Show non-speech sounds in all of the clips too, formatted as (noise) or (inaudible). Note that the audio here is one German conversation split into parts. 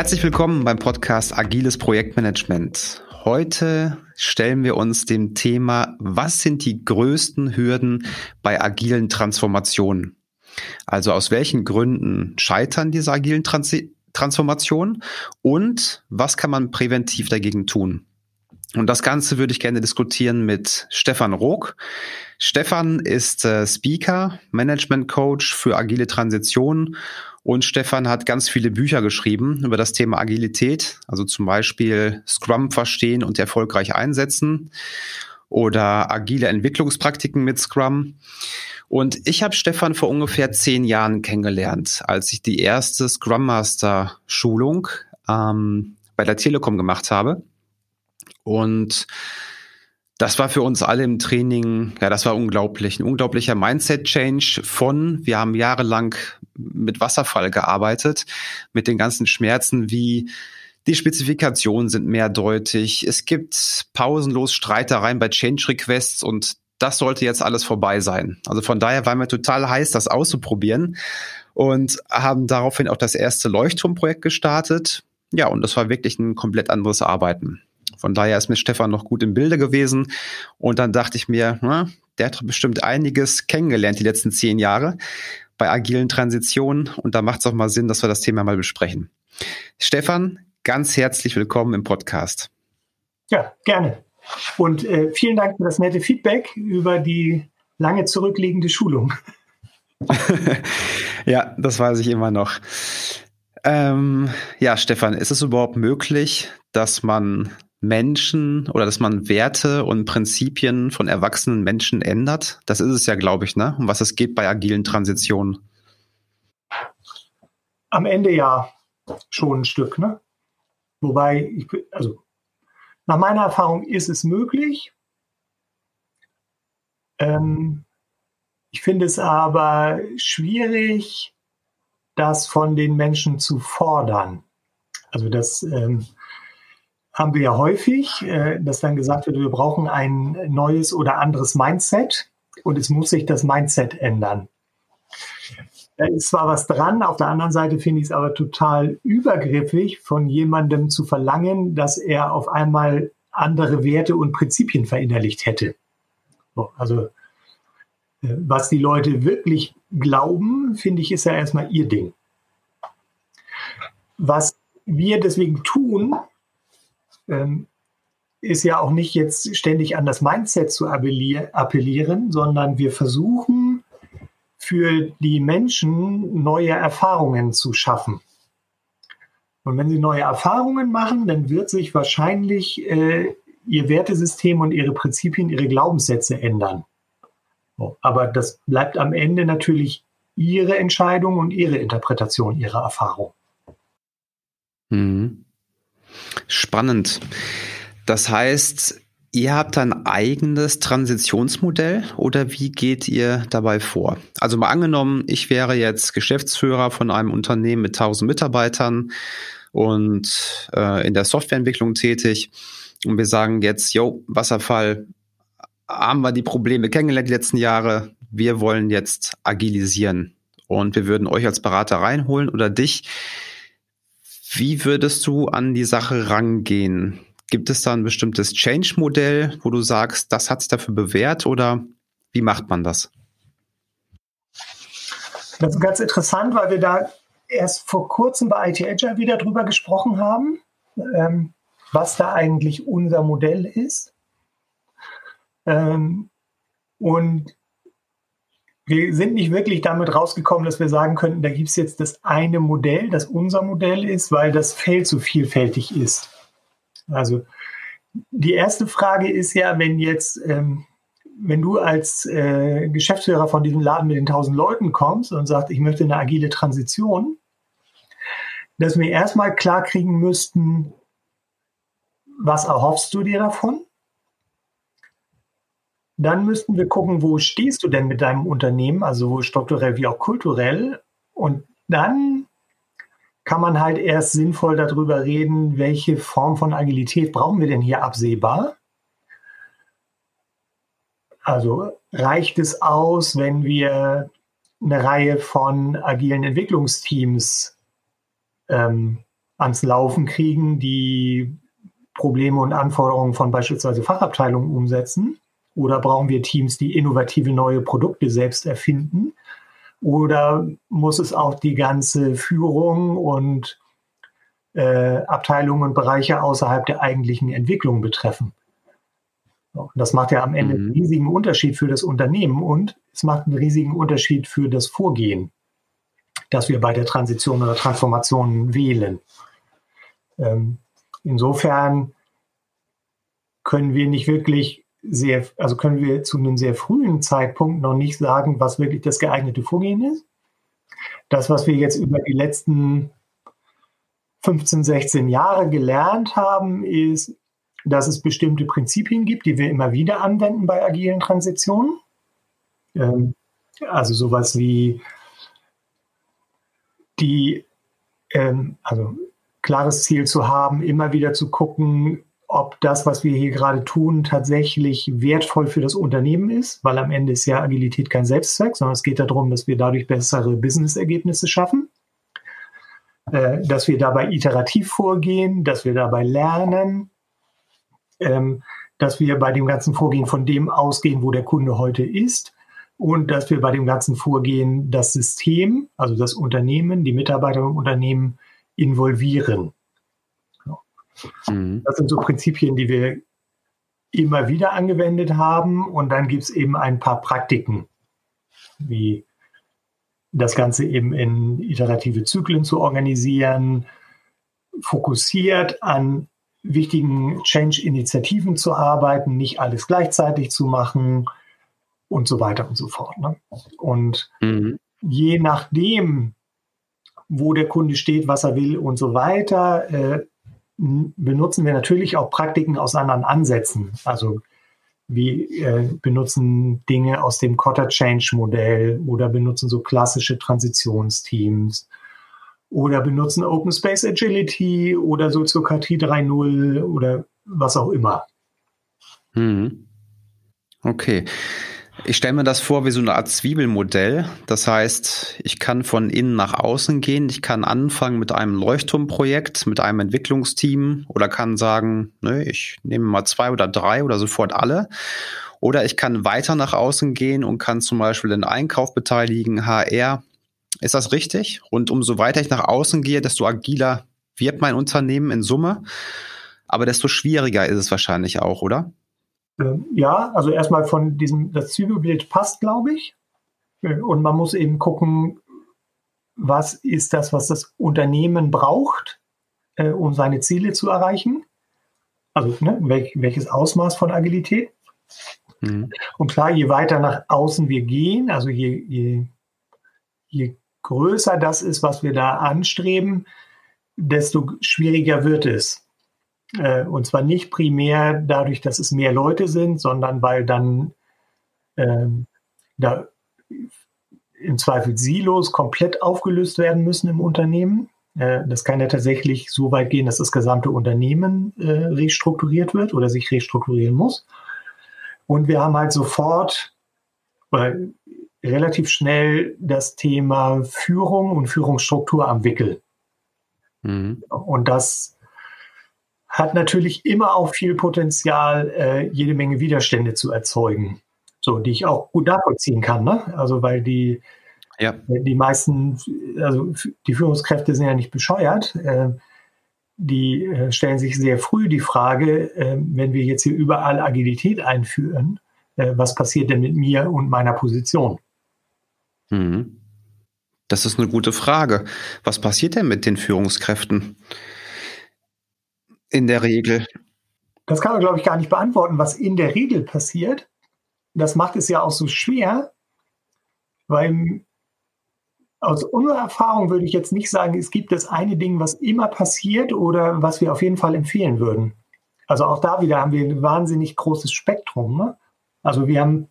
Herzlich willkommen beim Podcast Agiles Projektmanagement. Heute stellen wir uns dem Thema, was sind die größten Hürden bei agilen Transformationen? Also aus welchen Gründen scheitern diese agilen Trans Transformationen und was kann man präventiv dagegen tun? Und das Ganze würde ich gerne diskutieren mit Stefan Rook. Stefan ist äh, Speaker, Management Coach für agile Transition und Stefan hat ganz viele Bücher geschrieben über das Thema Agilität, also zum Beispiel Scrum verstehen und erfolgreich einsetzen oder agile Entwicklungspraktiken mit Scrum. Und ich habe Stefan vor ungefähr zehn Jahren kennengelernt, als ich die erste Scrum Master Schulung ähm, bei der Telekom gemacht habe. Und das war für uns alle im Training, ja, das war unglaublich. Ein unglaublicher Mindset-Change von, wir haben jahrelang mit Wasserfall gearbeitet, mit den ganzen Schmerzen wie die Spezifikationen sind mehrdeutig. Es gibt pausenlos Streitereien bei Change Requests und das sollte jetzt alles vorbei sein. Also von daher waren wir total heiß, das auszuprobieren und haben daraufhin auch das erste Leuchtturmprojekt gestartet. Ja, und das war wirklich ein komplett anderes Arbeiten. Von daher ist mir Stefan noch gut im Bilde gewesen. Und dann dachte ich mir, na, der hat bestimmt einiges kennengelernt die letzten zehn Jahre bei agilen Transitionen. Und da macht es auch mal Sinn, dass wir das Thema mal besprechen. Stefan, ganz herzlich willkommen im Podcast. Ja, gerne. Und äh, vielen Dank für das nette Feedback über die lange zurückliegende Schulung. (laughs) ja, das weiß ich immer noch. Ähm, ja, Stefan, ist es überhaupt möglich, dass man Menschen oder dass man Werte und Prinzipien von erwachsenen Menschen ändert? Das ist es ja, glaube ich, ne? Um was es geht bei agilen Transitionen. Am Ende ja schon ein Stück, ne? Wobei, ich, also nach meiner Erfahrung ist es möglich. Ähm, ich finde es aber schwierig, das von den Menschen zu fordern. Also das ähm, haben wir ja häufig, äh, dass dann gesagt wird, wir brauchen ein neues oder anderes Mindset und es muss sich das Mindset ändern. Da ist zwar was dran, auf der anderen Seite finde ich es aber total übergriffig, von jemandem zu verlangen, dass er auf einmal andere Werte und Prinzipien verinnerlicht hätte. also äh, was die Leute wirklich glauben, finde ich, ist ja erstmal ihr Ding. Was wir deswegen tun, ähm, ist ja auch nicht jetzt ständig an das Mindset zu appellieren, sondern wir versuchen für die Menschen neue Erfahrungen zu schaffen. Und wenn sie neue Erfahrungen machen, dann wird sich wahrscheinlich äh, ihr Wertesystem und ihre Prinzipien, ihre Glaubenssätze ändern. Aber das bleibt am Ende natürlich ihre Entscheidung und ihre Interpretation ihrer Erfahrung. Mhm. Spannend. Das heißt, ihr habt ein eigenes Transitionsmodell oder wie geht ihr dabei vor? Also mal angenommen, ich wäre jetzt Geschäftsführer von einem Unternehmen mit 1000 Mitarbeitern und äh, in der Softwareentwicklung tätig und wir sagen jetzt, yo, Wasserfall, haben wir die Probleme kennengelernt die letzten Jahre, wir wollen jetzt agilisieren und wir würden euch als Berater reinholen oder dich. Wie würdest du an die Sache rangehen? Gibt es da ein bestimmtes Change-Modell, wo du sagst, das hat sich dafür bewährt oder wie macht man das? Das ist ganz interessant, weil wir da erst vor kurzem bei IT Agile wieder drüber gesprochen haben, ähm, was da eigentlich unser Modell ist. Ähm, und wir sind nicht wirklich damit rausgekommen, dass wir sagen könnten, da gibt es jetzt das eine Modell, das unser Modell ist, weil das Feld so vielfältig ist. Also die erste Frage ist ja, wenn jetzt, ähm, wenn du als äh, Geschäftsführer von diesem Laden mit den 1000 Leuten kommst und sagst, ich möchte eine agile Transition, dass wir erstmal klar kriegen müssten, was erhoffst du dir davon? Dann müssten wir gucken, wo stehst du denn mit deinem Unternehmen, also strukturell wie auch kulturell. Und dann kann man halt erst sinnvoll darüber reden, welche Form von Agilität brauchen wir denn hier absehbar. Also reicht es aus, wenn wir eine Reihe von agilen Entwicklungsteams ähm, ans Laufen kriegen, die Probleme und Anforderungen von beispielsweise Fachabteilungen umsetzen? Oder brauchen wir Teams, die innovative neue Produkte selbst erfinden? Oder muss es auch die ganze Führung und äh, Abteilungen und Bereiche außerhalb der eigentlichen Entwicklung betreffen? Das macht ja am Ende mhm. einen riesigen Unterschied für das Unternehmen und es macht einen riesigen Unterschied für das Vorgehen, das wir bei der Transition oder Transformation wählen. Ähm, insofern können wir nicht wirklich sehr, also können wir zu einem sehr frühen Zeitpunkt noch nicht sagen, was wirklich das geeignete Vorgehen ist. Das, was wir jetzt über die letzten 15, 16 Jahre gelernt haben, ist, dass es bestimmte Prinzipien gibt, die wir immer wieder anwenden bei agilen Transitionen. Ähm, also sowas wie die, ähm, also klares Ziel zu haben, immer wieder zu gucken, ob das, was wir hier gerade tun, tatsächlich wertvoll für das Unternehmen ist, weil am Ende ist ja Agilität kein Selbstzweck, sondern es geht darum, dass wir dadurch bessere Business-Ergebnisse schaffen, äh, dass wir dabei iterativ vorgehen, dass wir dabei lernen, ähm, dass wir bei dem ganzen Vorgehen von dem ausgehen, wo der Kunde heute ist und dass wir bei dem ganzen Vorgehen das System, also das Unternehmen, die Mitarbeiter im Unternehmen involvieren. Mhm. Das sind so Prinzipien, die wir immer wieder angewendet haben. Und dann gibt es eben ein paar Praktiken, wie das Ganze eben in iterative Zyklen zu organisieren, fokussiert an wichtigen Change-Initiativen zu arbeiten, nicht alles gleichzeitig zu machen und so weiter und so fort. Ne? Und mhm. je nachdem, wo der Kunde steht, was er will und so weiter, äh, benutzen wir natürlich auch Praktiken aus anderen Ansätzen. Also wir äh, benutzen Dinge aus dem Cotter Change Modell oder benutzen so klassische Transitionsteams oder benutzen Open Space Agility oder Soziokratie 3.0 oder was auch immer. Mhm. Okay. Ich stelle mir das vor wie so eine Art Zwiebelmodell. Das heißt, ich kann von innen nach außen gehen. Ich kann anfangen mit einem Leuchtturmprojekt, mit einem Entwicklungsteam oder kann sagen, ne, ich nehme mal zwei oder drei oder sofort alle. Oder ich kann weiter nach außen gehen und kann zum Beispiel den Einkauf beteiligen, HR, ist das richtig? Und umso weiter ich nach außen gehe, desto agiler wird mein Unternehmen in Summe. Aber desto schwieriger ist es wahrscheinlich auch, oder? Ähm, ja, also erstmal von diesem, das Zwiebelbild passt, glaube ich. Äh, und man muss eben gucken, was ist das, was das Unternehmen braucht, äh, um seine Ziele zu erreichen. Also ne, welch, welches Ausmaß von Agilität. Mhm. Und klar, je weiter nach außen wir gehen, also je, je, je größer das ist, was wir da anstreben, desto schwieriger wird es. Äh, und zwar nicht primär dadurch, dass es mehr Leute sind, sondern weil dann ähm, da im Zweifel Silos komplett aufgelöst werden müssen im Unternehmen. Äh, das kann ja tatsächlich so weit gehen, dass das gesamte Unternehmen äh, restrukturiert wird oder sich restrukturieren muss. Und wir haben halt sofort, weil relativ schnell das Thema Führung und Führungsstruktur am Wickel. Mhm. Und das hat natürlich immer auch viel Potenzial, äh, jede Menge Widerstände zu erzeugen. So, die ich auch gut nachvollziehen kann, ne? Also, weil die, ja. die meisten, also die Führungskräfte sind ja nicht bescheuert. Äh, die äh, stellen sich sehr früh die Frage, äh, wenn wir jetzt hier überall Agilität einführen, äh, was passiert denn mit mir und meiner Position? Mhm. Das ist eine gute Frage. Was passiert denn mit den Führungskräften in der Regel? Das kann man, glaube ich, gar nicht beantworten, was in der Regel passiert. Das macht es ja auch so schwer, weil aus unserer Erfahrung würde ich jetzt nicht sagen, es gibt das eine Ding, was immer passiert oder was wir auf jeden Fall empfehlen würden. Also auch da wieder haben wir ein wahnsinnig großes Spektrum. Ne? Also wir haben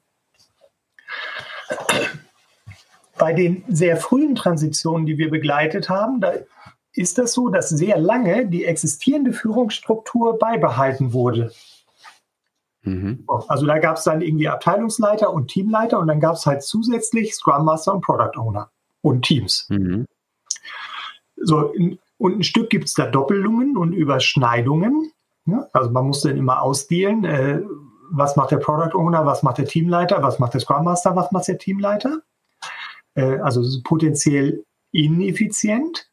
bei den sehr frühen Transitionen, die wir begleitet haben, da ist das so, dass sehr lange die existierende Führungsstruktur beibehalten wurde. Mhm. Also da gab es dann irgendwie Abteilungsleiter und Teamleiter und dann gab es halt zusätzlich Scrum Master und Product Owner und Teams. Mhm. So, und ein Stück gibt es da Doppelungen und Überschneidungen. Ja? Also man muss dann immer ausdealen, äh, was macht der Product Owner, was macht der Teamleiter, was macht der Scrum Master, was macht der Teamleiter. Äh, also potenziell ineffizient,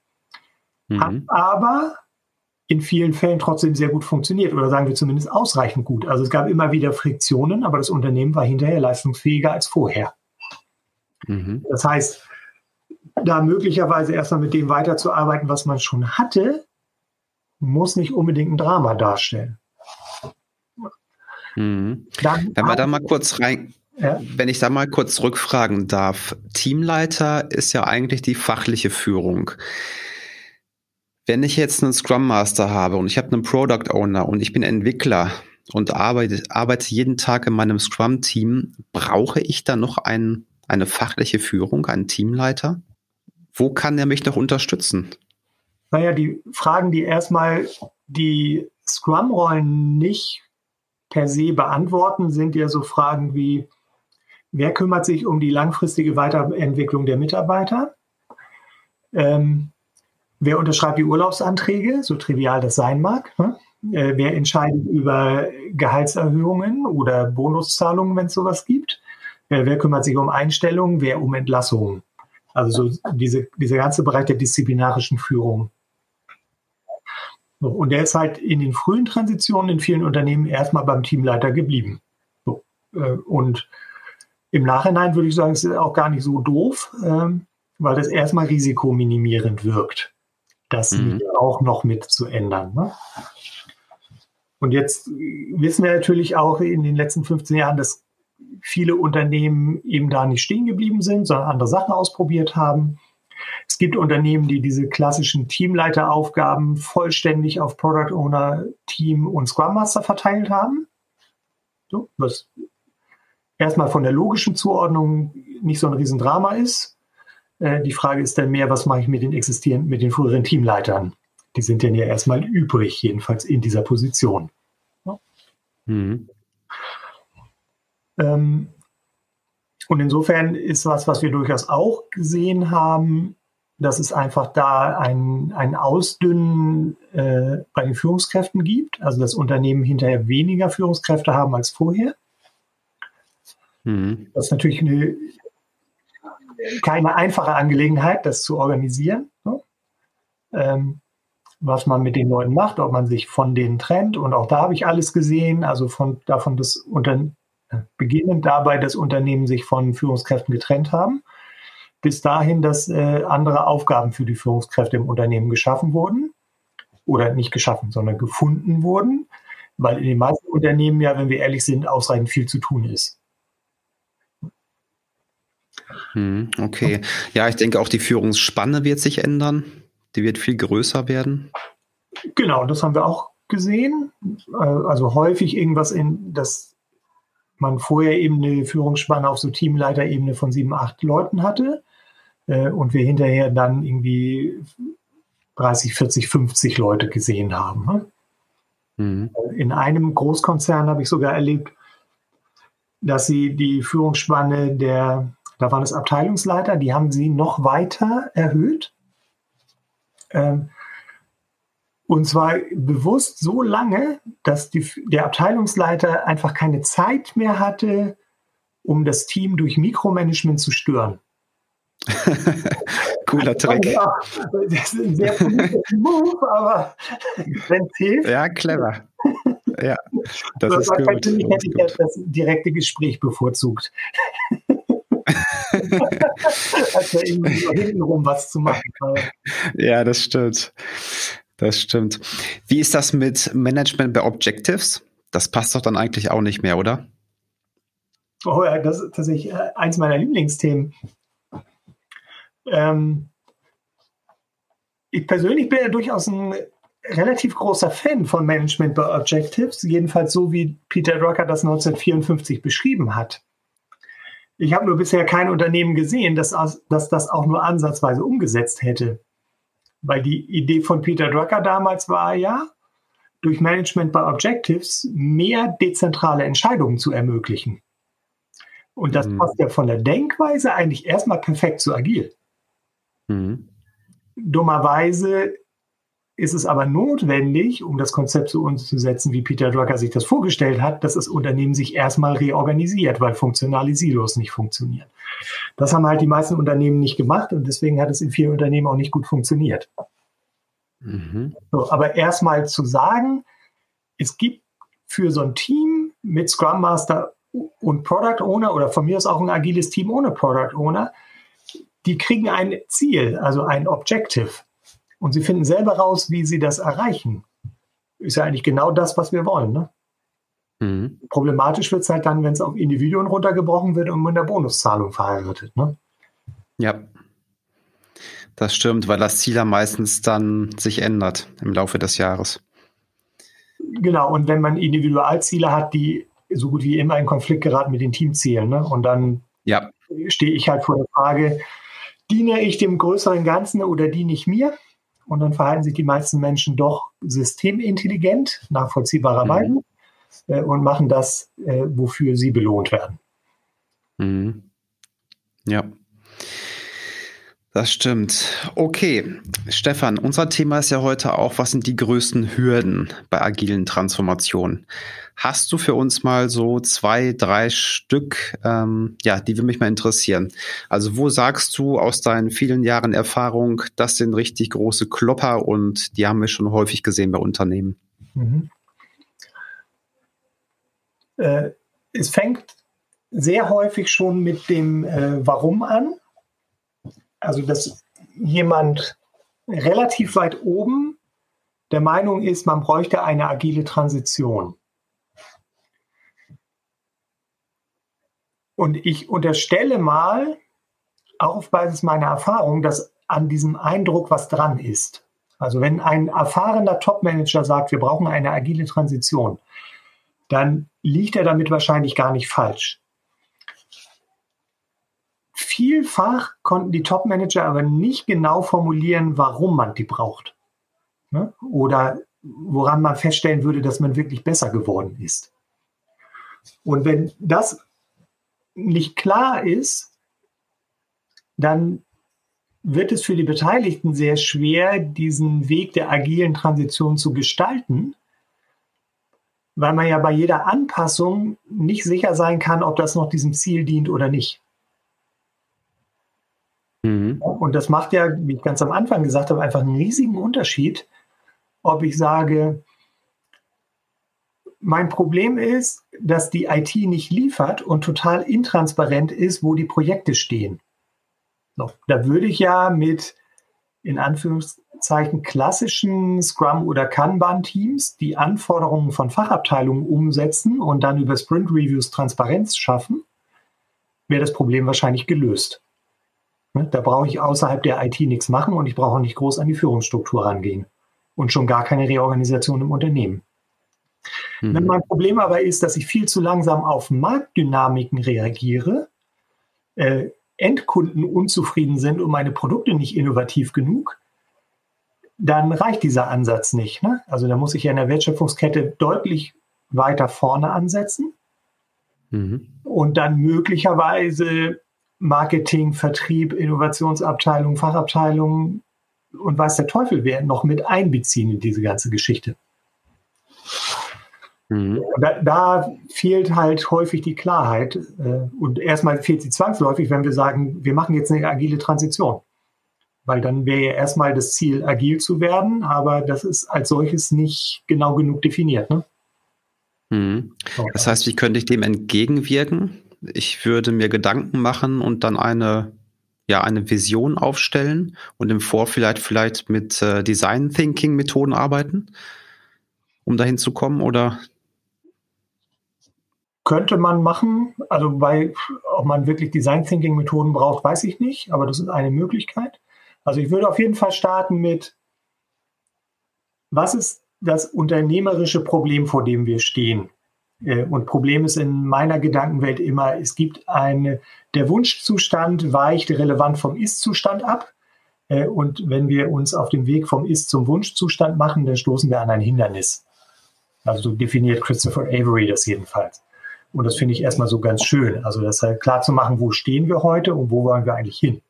mhm. hat aber in vielen Fällen trotzdem sehr gut funktioniert oder sagen wir zumindest ausreichend gut. Also es gab immer wieder Friktionen, aber das Unternehmen war hinterher leistungsfähiger als vorher. Mhm. Das heißt, da möglicherweise erstmal mit dem weiterzuarbeiten, was man schon hatte, muss nicht unbedingt ein Drama darstellen. Mhm. Dann wenn wir da mal kurz rein, ja. wenn ich da mal kurz rückfragen darf, Teamleiter ist ja eigentlich die fachliche Führung. Wenn ich jetzt einen Scrum Master habe und ich habe einen Product Owner und ich bin Entwickler und arbeite, arbeite jeden Tag in meinem Scrum-Team, brauche ich da noch ein, eine fachliche Führung, einen Teamleiter? Wo kann er mich noch unterstützen? Naja, die Fragen, die erstmal die Scrum-Rollen nicht per se beantworten, sind ja so Fragen wie, wer kümmert sich um die langfristige Weiterentwicklung der Mitarbeiter? Ähm, wer unterschreibt die Urlaubsanträge, so trivial das sein mag? Ne? Äh, wer entscheidet über Gehaltserhöhungen oder Bonuszahlungen, wenn es sowas gibt? Äh, wer kümmert sich um Einstellungen, wer um Entlassungen? Also so diese, dieser ganze Bereich der disziplinarischen Führung. So, und der ist halt in den frühen Transitionen in vielen Unternehmen erstmal beim Teamleiter geblieben. So, äh, und im Nachhinein würde ich sagen, es ist auch gar nicht so doof, ähm, weil das erstmal risikominimierend wirkt, das mhm. auch noch mit zu ändern. Ne? Und jetzt wissen wir natürlich auch in den letzten 15 Jahren, dass viele Unternehmen eben da nicht stehen geblieben sind, sondern andere Sachen ausprobiert haben. Es gibt Unternehmen, die diese klassischen Teamleiteraufgaben vollständig auf Product Owner, Team und Scrum Master verteilt haben. So, was erstmal von der logischen Zuordnung nicht so ein Riesendrama ist. Äh, die Frage ist dann mehr, was mache ich mit den existierenden, mit den früheren Teamleitern? Die sind dann ja erstmal übrig, jedenfalls in dieser Position. Ja. Mhm. Ähm, und insofern ist was, was wir durchaus auch gesehen haben, dass es einfach da ein, ein Ausdünnen äh, bei den Führungskräften gibt, also dass Unternehmen hinterher weniger Führungskräfte haben als vorher. Mhm. Das ist natürlich eine, keine einfache Angelegenheit, das zu organisieren. Ne? Ähm, was man mit den Leuten macht, ob man sich von denen trennt. Und auch da habe ich alles gesehen, also von davon, dass unter, beginnend dabei, dass Unternehmen sich von Führungskräften getrennt haben, bis dahin, dass äh, andere Aufgaben für die Führungskräfte im Unternehmen geschaffen wurden oder nicht geschaffen, sondern gefunden wurden, weil in den meisten Unternehmen ja, wenn wir ehrlich sind, ausreichend viel zu tun ist. Hm, okay. Ja, ich denke auch die Führungsspanne wird sich ändern. Die wird viel größer werden. Genau, das haben wir auch gesehen. Äh, also häufig irgendwas in das man vorher eben eine Führungsspanne auf so Teamleiterebene von sieben, acht Leuten hatte äh, und wir hinterher dann irgendwie 30, 40, 50 Leute gesehen haben. Ne? Mhm. In einem Großkonzern habe ich sogar erlebt, dass sie die Führungsspanne der, da waren es Abteilungsleiter, die haben sie noch weiter erhöht. Ähm, und zwar bewusst so lange, dass die, der Abteilungsleiter einfach keine Zeit mehr hatte, um das Team durch Mikromanagement zu stören. (laughs) Cooler Trick. Ja, das ist ein sehr Move, aber inventiv. Ja, clever. Ja, das aber ist gut. Persönlich hätte ich das, das direkte Gespräch bevorzugt. Als ja irgendwie hintenrum was zu machen. Ja, das stimmt. Das stimmt. Wie ist das mit Management bei Objectives? Das passt doch dann eigentlich auch nicht mehr, oder? Oh ja, das ist tatsächlich äh, eins meiner Lieblingsthemen. Ähm, ich persönlich bin ja durchaus ein relativ großer Fan von Management by Objectives, jedenfalls so wie Peter Drucker das 1954 beschrieben hat. Ich habe nur bisher kein Unternehmen gesehen, das, das das auch nur ansatzweise umgesetzt hätte. Weil die Idee von Peter Drucker damals war ja, durch Management by Objectives mehr dezentrale Entscheidungen zu ermöglichen. Und das mhm. passt ja von der Denkweise eigentlich erstmal perfekt zu agil. Mhm. Dummerweise ist es aber notwendig, um das Konzept so umzusetzen, wie Peter Drucker sich das vorgestellt hat, dass das Unternehmen sich erstmal reorganisiert, weil funktionale Silos nicht funktionieren. Das haben halt die meisten Unternehmen nicht gemacht und deswegen hat es in vielen Unternehmen auch nicht gut funktioniert. Mhm. So, aber erstmal zu sagen, es gibt für so ein Team mit Scrum Master und Product Owner oder von mir aus auch ein agiles Team ohne Product Owner, die kriegen ein Ziel, also ein Objective. Und sie finden selber raus, wie sie das erreichen. Ist ja eigentlich genau das, was wir wollen. Ne? Mhm. Problematisch wird es halt dann, wenn es auf Individuen runtergebrochen wird und mit der Bonuszahlung verheiratet. Ne? Ja. Das stimmt, weil das Ziel ja meistens dann sich ändert im Laufe des Jahres. Genau, und wenn man Individualziele hat, die so gut wie immer in Konflikt geraten mit den Teamzielen, ne? und dann ja. stehe ich halt vor der Frage, diene ich dem größeren Ganzen oder diene ich mir? Und dann verhalten sich die meisten Menschen doch systemintelligent, nachvollziehbarerweise, mhm. äh, und machen das, äh, wofür sie belohnt werden. Mhm. Ja. Das stimmt. Okay, Stefan, unser Thema ist ja heute auch, was sind die größten Hürden bei agilen Transformationen? Hast du für uns mal so zwei, drei Stück, ähm, ja, die würde mich mal interessieren. Also wo sagst du aus deinen vielen Jahren Erfahrung, das sind richtig große Klopper und die haben wir schon häufig gesehen bei Unternehmen? Mhm. Äh, es fängt sehr häufig schon mit dem äh, Warum an. Also dass jemand relativ weit oben der Meinung ist, man bräuchte eine agile Transition. Und ich unterstelle mal, auch auf Basis meiner Erfahrung, dass an diesem Eindruck was dran ist. Also wenn ein erfahrener Topmanager sagt, wir brauchen eine agile Transition, dann liegt er damit wahrscheinlich gar nicht falsch. Vielfach konnten die Topmanager aber nicht genau formulieren, warum man die braucht. Ne? Oder woran man feststellen würde, dass man wirklich besser geworden ist. Und wenn das nicht klar ist, dann wird es für die Beteiligten sehr schwer, diesen Weg der agilen Transition zu gestalten, weil man ja bei jeder Anpassung nicht sicher sein kann, ob das noch diesem Ziel dient oder nicht. Mhm. Und das macht ja, wie ich ganz am Anfang gesagt habe, einfach einen riesigen Unterschied, ob ich sage, mein Problem ist, dass die IT nicht liefert und total intransparent ist, wo die Projekte stehen. Da würde ich ja mit in Anführungszeichen klassischen Scrum- oder Kanban-Teams die Anforderungen von Fachabteilungen umsetzen und dann über Sprint-Reviews Transparenz schaffen, wäre das Problem wahrscheinlich gelöst. Ne, da brauche ich außerhalb der IT nichts machen und ich brauche auch nicht groß an die Führungsstruktur rangehen. Und schon gar keine Reorganisation im Unternehmen. Mhm. Wenn mein Problem aber ist, dass ich viel zu langsam auf Marktdynamiken reagiere, äh, Endkunden unzufrieden sind und meine Produkte nicht innovativ genug, dann reicht dieser Ansatz nicht. Ne? Also da muss ich ja in der Wertschöpfungskette deutlich weiter vorne ansetzen mhm. und dann möglicherweise Marketing, Vertrieb, Innovationsabteilung, Fachabteilung und weiß der Teufel wer noch mit einbeziehen in diese ganze Geschichte. Mhm. Da, da, fehlt halt häufig die Klarheit. Äh, und erstmal fehlt sie zwangsläufig, wenn wir sagen, wir machen jetzt eine agile Transition. Weil dann wäre ja erstmal das Ziel, agil zu werden, aber das ist als solches nicht genau genug definiert. Ne? Mhm. Das heißt, wie könnte ich dem entgegenwirken? Ich würde mir Gedanken machen und dann eine, ja, eine Vision aufstellen und im Vorfeld vielleicht mit äh, Design Thinking Methoden arbeiten, um dahin zu kommen oder könnte man machen. Also bei, ob man wirklich Design Thinking Methoden braucht, weiß ich nicht, aber das ist eine Möglichkeit. Also ich würde auf jeden Fall starten mit, was ist das unternehmerische Problem, vor dem wir stehen? Äh, und Problem ist in meiner Gedankenwelt immer, es gibt eine, der Wunschzustand weicht relevant vom Ist-Zustand ab. Äh, und wenn wir uns auf dem Weg vom Ist zum Wunschzustand machen, dann stoßen wir an ein Hindernis. Also so definiert Christopher Avery das jedenfalls. Und das finde ich erstmal so ganz schön. Also das halt klar zu machen, wo stehen wir heute und wo wollen wir eigentlich hin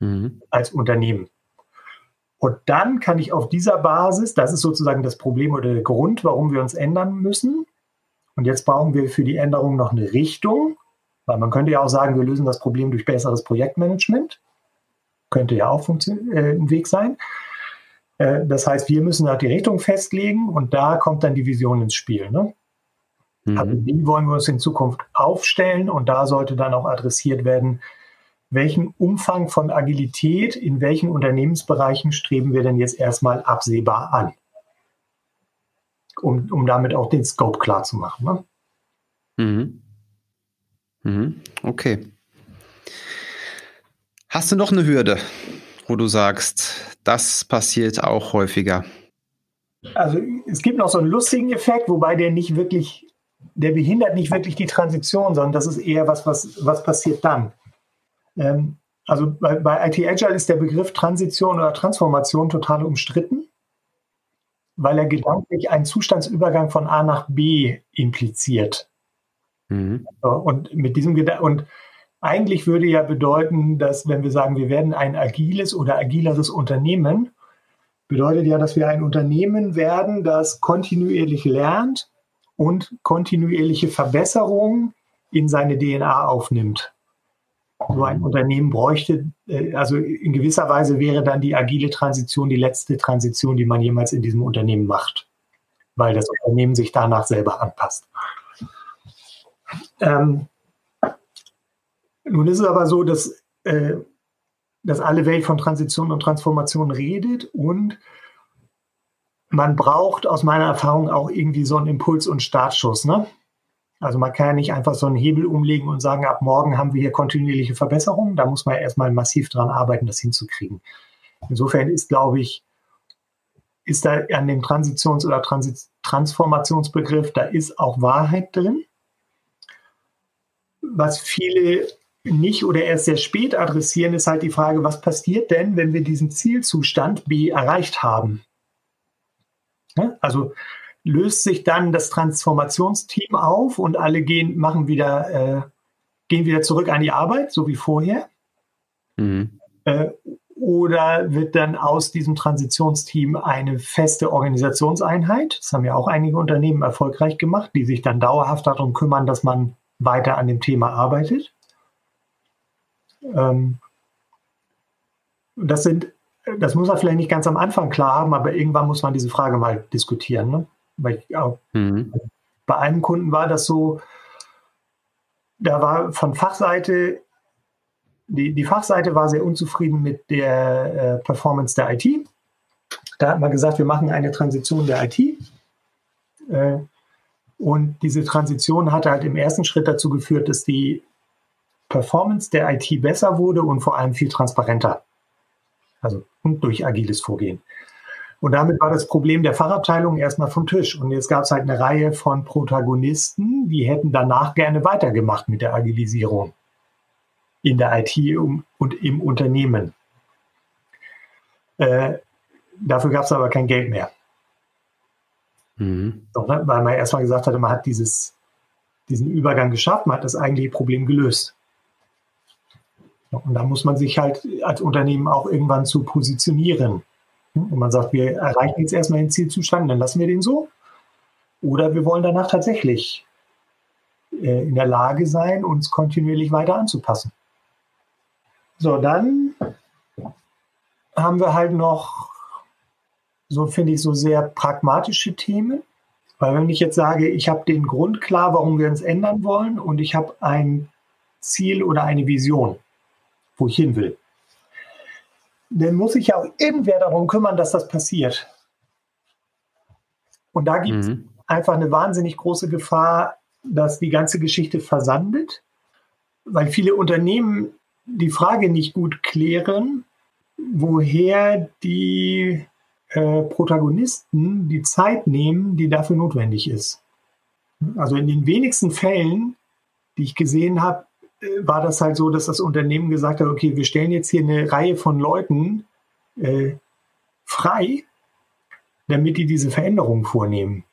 mhm. als Unternehmen. Und dann kann ich auf dieser Basis, das ist sozusagen das Problem oder der Grund, warum wir uns ändern müssen. Und jetzt brauchen wir für die Änderung noch eine Richtung, weil man könnte ja auch sagen, wir lösen das Problem durch besseres Projektmanagement. Könnte ja auch äh, ein Weg sein. Äh, das heißt, wir müssen da die Richtung festlegen und da kommt dann die Vision ins Spiel. Ne? Mhm. Also wie wollen wir uns in Zukunft aufstellen? Und da sollte dann auch adressiert werden, welchen Umfang von Agilität in welchen Unternehmensbereichen streben wir denn jetzt erstmal absehbar an? Um, um damit auch den Scope klar zu machen. Ne? Mhm. Mhm. Okay. Hast du noch eine Hürde, wo du sagst, das passiert auch häufiger? Also es gibt noch so einen lustigen Effekt, wobei der nicht wirklich, der behindert nicht wirklich die Transition, sondern das ist eher was, was, was passiert dann. Ähm, also bei, bei IT Agile ist der Begriff Transition oder Transformation total umstritten, weil er gedanklich einen Zustandsübergang von A nach B impliziert. Mhm. Und mit diesem Gedanken, und eigentlich würde ja bedeuten, dass wenn wir sagen, wir werden ein agiles oder agileres Unternehmen, bedeutet ja, dass wir ein Unternehmen werden, das kontinuierlich lernt und kontinuierliche Verbesserungen in seine DNA aufnimmt so ein Unternehmen bräuchte, äh, also in gewisser Weise wäre dann die agile Transition die letzte Transition, die man jemals in diesem Unternehmen macht, weil das Unternehmen sich danach selber anpasst. Ähm, nun ist es aber so, dass, äh, dass alle Welt von Transition und Transformation redet und man braucht aus meiner Erfahrung auch irgendwie so einen Impuls und Startschuss. Ne? Also man kann ja nicht einfach so einen Hebel umlegen und sagen, ab morgen haben wir hier kontinuierliche Verbesserungen. Da muss man erstmal massiv dran arbeiten, das hinzukriegen. Insofern ist, glaube ich, ist da an dem Transitions- oder Transit Transformationsbegriff, da ist auch Wahrheit drin. Was viele nicht oder erst sehr spät adressieren, ist halt die Frage, was passiert denn, wenn wir diesen Zielzustand B erreicht haben? Also löst sich dann das Transformationsteam auf und alle gehen, machen wieder, äh, gehen wieder zurück an die Arbeit, so wie vorher? Mhm. Äh, oder wird dann aus diesem Transitionsteam eine feste Organisationseinheit? Das haben ja auch einige Unternehmen erfolgreich gemacht, die sich dann dauerhaft darum kümmern, dass man weiter an dem Thema arbeitet. Ähm, das sind, das muss man vielleicht nicht ganz am Anfang klar haben, aber irgendwann muss man diese Frage mal diskutieren. Ne? Weil auch mhm. bei einem Kunden war das so, da war von Fachseite, die, die Fachseite war sehr unzufrieden mit der äh, Performance der IT. Da hat man gesagt, wir machen eine Transition der IT. Äh, und diese Transition hatte halt im ersten Schritt dazu geführt, dass die Performance der IT besser wurde und vor allem viel transparenter. Also und durch agiles Vorgehen. Und damit war das Problem der Fachabteilung erstmal vom Tisch. Und jetzt gab es halt eine Reihe von Protagonisten, die hätten danach gerne weitergemacht mit der Agilisierung in der IT und im Unternehmen. Äh, dafür gab es aber kein Geld mehr. Mhm. Doch, ne, weil man erstmal gesagt hatte, man hat dieses, diesen Übergang geschafft, man hat das eigentliche Problem gelöst. Und da muss man sich halt als Unternehmen auch irgendwann zu positionieren. Und man sagt, wir erreichen jetzt erstmal den Zielzustand, dann lassen wir den so. Oder wir wollen danach tatsächlich äh, in der Lage sein, uns kontinuierlich weiter anzupassen. So, dann haben wir halt noch, so finde ich, so sehr pragmatische Themen. Weil wenn ich jetzt sage, ich habe den Grund klar, warum wir uns ändern wollen und ich habe ein Ziel oder eine Vision, wo ich hin will, dann muss sich ja auch irgendwer darum kümmern, dass das passiert. Und da gibt es mhm. einfach eine wahnsinnig große Gefahr, dass die ganze Geschichte versandet, weil viele Unternehmen die Frage nicht gut klären, woher die äh, Protagonisten die Zeit nehmen, die dafür notwendig ist. Also in den wenigsten Fällen, die ich gesehen habe, war das halt so, dass das Unternehmen gesagt hat, okay, wir stellen jetzt hier eine Reihe von Leuten äh, frei, damit die diese Veränderungen vornehmen.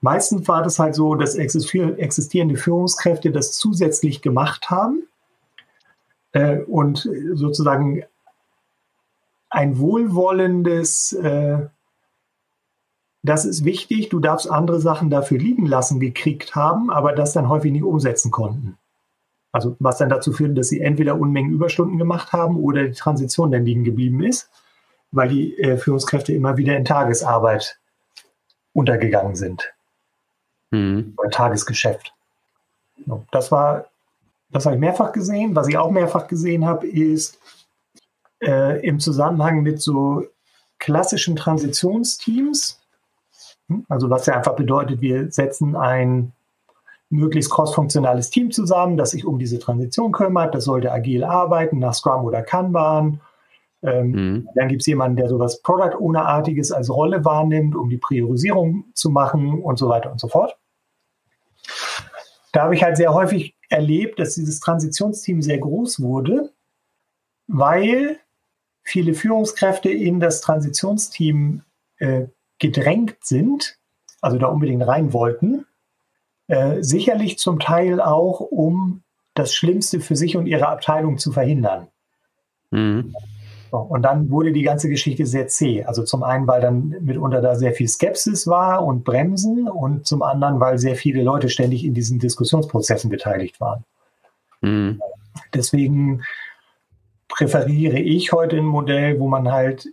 Meistens war das halt so, dass existierende Führungskräfte das zusätzlich gemacht haben äh, und sozusagen ein wohlwollendes, äh, das ist wichtig, du darfst andere Sachen dafür liegen lassen, gekriegt haben, aber das dann häufig nicht umsetzen konnten. Also was dann dazu führt, dass sie entweder Unmengen Überstunden gemacht haben oder die Transition dann liegen geblieben ist, weil die äh, Führungskräfte immer wieder in Tagesarbeit untergegangen sind. Mhm. Oder Tagesgeschäft. Das war, das habe ich mehrfach gesehen. Was ich auch mehrfach gesehen habe, ist äh, im Zusammenhang mit so klassischen Transitionsteams. Hm, also was ja einfach bedeutet, wir setzen ein möglichst crossfunktionales Team zusammen, das sich um diese Transition kümmert. Das sollte agil arbeiten, nach Scrum oder Kanban. Ähm, mhm. Dann gibt es jemanden, der sowas Product Owner-artiges als Rolle wahrnimmt, um die Priorisierung zu machen und so weiter und so fort. Da habe ich halt sehr häufig erlebt, dass dieses Transitionsteam sehr groß wurde, weil viele Führungskräfte in das Transitionsteam äh, gedrängt sind, also da unbedingt rein wollten äh, sicherlich zum Teil auch, um das Schlimmste für sich und ihre Abteilung zu verhindern. Mhm. So, und dann wurde die ganze Geschichte sehr zäh. Also zum einen, weil dann mitunter da sehr viel Skepsis war und Bremsen und zum anderen, weil sehr viele Leute ständig in diesen Diskussionsprozessen beteiligt waren. Mhm. Deswegen präferiere ich heute ein Modell, wo man halt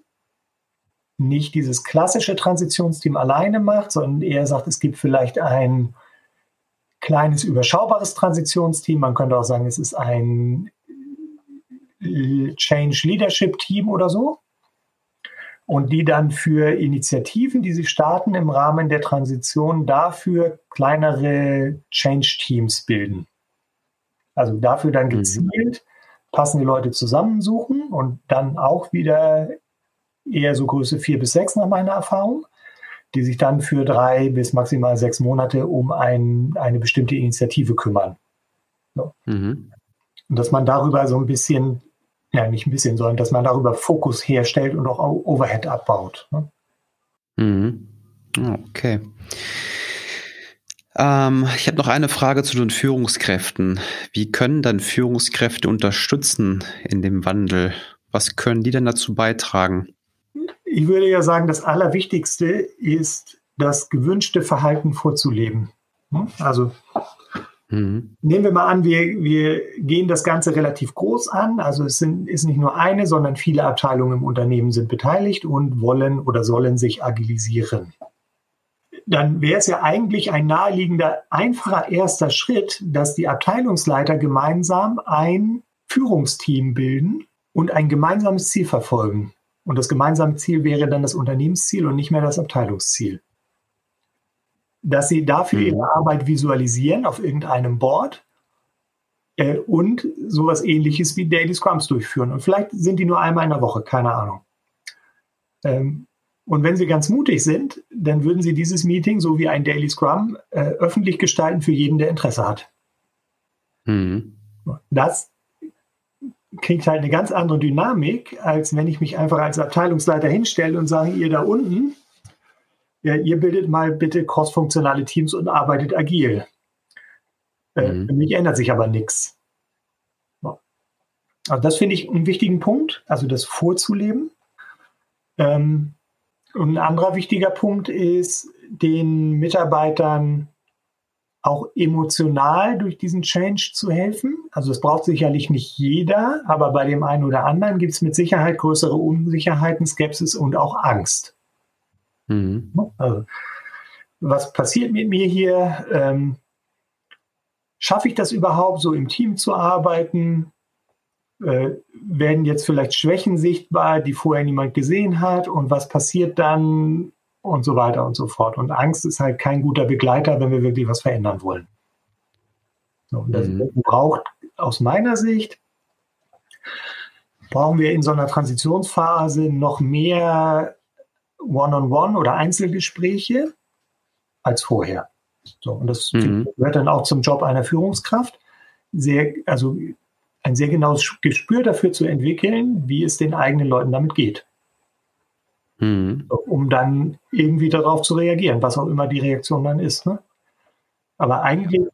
nicht dieses klassische Transitionsteam alleine macht, sondern eher sagt, es gibt vielleicht ein kleines, überschaubares Transitionsteam. Man könnte auch sagen, es ist ein äh, Change Leadership Team oder so. Und die dann für Initiativen, die sie starten im Rahmen der Transition, dafür kleinere Change Teams bilden. Also dafür dann mhm. gezielt passende Leute zusammensuchen und dann auch wieder eher so Größe vier bis sechs nach meiner Erfahrung die sich dann für drei bis maximal sechs Monate um ein, eine bestimmte Initiative kümmern. So. Mhm. Und dass man darüber so ein bisschen, ja nicht ein bisschen, sondern dass man darüber Fokus herstellt und auch Overhead abbaut. Ne? Mhm. Okay. Ähm, ich habe noch eine Frage zu den Führungskräften. Wie können dann Führungskräfte unterstützen in dem Wandel? Was können die denn dazu beitragen? Ich würde ja sagen, das Allerwichtigste ist, das gewünschte Verhalten vorzuleben. Hm? Also mhm. nehmen wir mal an, wir, wir gehen das Ganze relativ groß an. Also es sind, ist nicht nur eine, sondern viele Abteilungen im Unternehmen sind beteiligt und wollen oder sollen sich agilisieren. Dann wäre es ja eigentlich ein naheliegender, einfacher erster Schritt, dass die Abteilungsleiter gemeinsam ein Führungsteam bilden und ein gemeinsames Ziel verfolgen. Und das gemeinsame Ziel wäre dann das Unternehmensziel und nicht mehr das Abteilungsziel. Dass sie dafür mhm. ihre Arbeit visualisieren auf irgendeinem Board äh, und sowas ähnliches wie Daily Scrums durchführen. Und vielleicht sind die nur einmal in der Woche, keine Ahnung. Ähm, und wenn Sie ganz mutig sind, dann würden Sie dieses Meeting, so wie ein Daily Scrum, äh, öffentlich gestalten für jeden, der Interesse hat. Mhm. Das kriegt halt eine ganz andere Dynamik, als wenn ich mich einfach als Abteilungsleiter hinstelle und sage, ihr da unten, ja, ihr bildet mal bitte crossfunktionale Teams und arbeitet agil. Äh, mhm. Für mich ändert sich aber nichts. Also das finde ich einen wichtigen Punkt, also das vorzuleben. Ähm, und ein anderer wichtiger Punkt ist, den Mitarbeitern auch emotional durch diesen Change zu helfen. Also es braucht sicherlich nicht jeder, aber bei dem einen oder anderen gibt es mit Sicherheit größere Unsicherheiten, Skepsis und auch Angst. Mhm. Also, was passiert mit mir hier? Ähm, schaffe ich das überhaupt, so im Team zu arbeiten? Äh, werden jetzt vielleicht Schwächen sichtbar, die vorher niemand gesehen hat? Und was passiert dann, und so weiter und so fort. Und Angst ist halt kein guter Begleiter, wenn wir wirklich was verändern wollen. So, das mhm. braucht aus meiner Sicht, brauchen wir in so einer Transitionsphase noch mehr One-on-One -on -One oder Einzelgespräche als vorher. So, und das mhm. gehört dann auch zum Job einer Führungskraft. Sehr, also ein sehr genaues Gespür dafür zu entwickeln, wie es den eigenen Leuten damit geht mhm. um dann irgendwie darauf zu reagieren, was auch immer die Reaktion dann ist. Ne? Aber eigentlich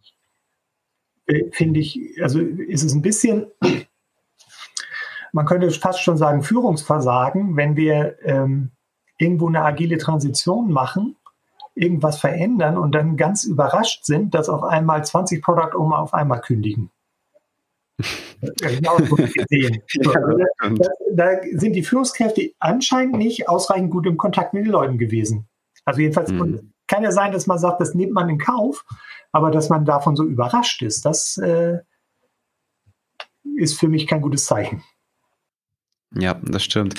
äh, finde ich, also ist es ein bisschen man könnte fast schon sagen, Führungsversagen, wenn wir ähm, irgendwo eine agile Transition machen, irgendwas verändern und dann ganz überrascht sind, dass auf einmal 20 Product Owner auf einmal kündigen. Genau so gesehen. So, also da, sind die Führungskräfte anscheinend nicht ausreichend gut im Kontakt mit den Leuten gewesen. Also jedenfalls mhm. kann ja sein, dass man sagt, das nimmt man in Kauf, aber dass man davon so überrascht ist, das äh, ist für mich kein gutes Zeichen. Ja, das stimmt.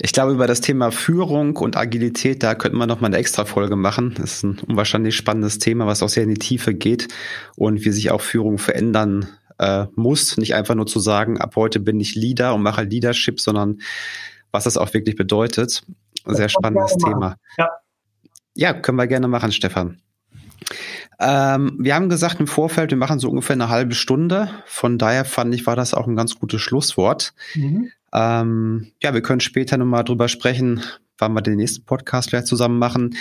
Ich glaube, über das Thema Führung und Agilität, da könnten wir noch mal eine extra Folge machen. Das ist ein unwahrscheinlich spannendes Thema, was auch sehr in die Tiefe geht und wie sich auch Führung verändern äh, muss. Nicht einfach nur zu sagen, ab heute bin ich Leader und mache Leadership, sondern was das auch wirklich bedeutet. Sehr spannendes Thema. Ja. ja, können wir gerne machen, Stefan. Ähm, wir haben gesagt im Vorfeld, wir machen so ungefähr eine halbe Stunde. Von daher fand ich, war das auch ein ganz gutes Schlusswort. Mhm. Ähm, ja, wir können später nochmal drüber sprechen, wann wir den nächsten Podcast vielleicht zusammen machen.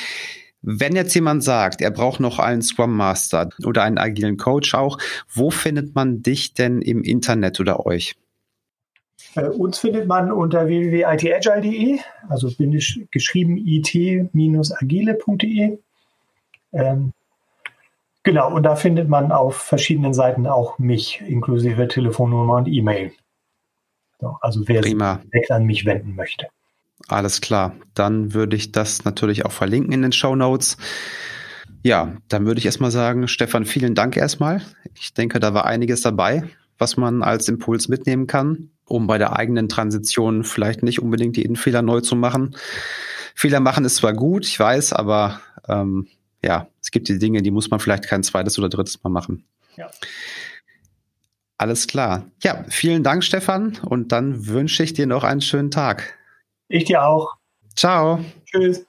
Wenn jetzt jemand sagt, er braucht noch einen Scrum Master oder einen agilen Coach auch, wo findet man dich denn im Internet oder euch? Uns findet man unter www.itagile.de, also bin ich geschrieben it-agile.de. Ähm, genau, und da findet man auf verschiedenen Seiten auch mich, inklusive Telefonnummer und E-Mail. So, also wer Prima. sich direkt an mich wenden möchte. Alles klar. Dann würde ich das natürlich auch verlinken in den Show Notes. Ja, dann würde ich erstmal sagen, Stefan, vielen Dank erstmal. Ich denke, da war einiges dabei, was man als Impuls mitnehmen kann, um bei der eigenen Transition vielleicht nicht unbedingt jeden Fehler neu zu machen. Fehler machen ist zwar gut, ich weiß, aber ähm, ja, es gibt die Dinge, die muss man vielleicht kein zweites oder drittes Mal machen. Ja. Alles klar. Ja, vielen Dank, Stefan. Und dann wünsche ich dir noch einen schönen Tag. Ich dir auch. Ciao. Tschüss.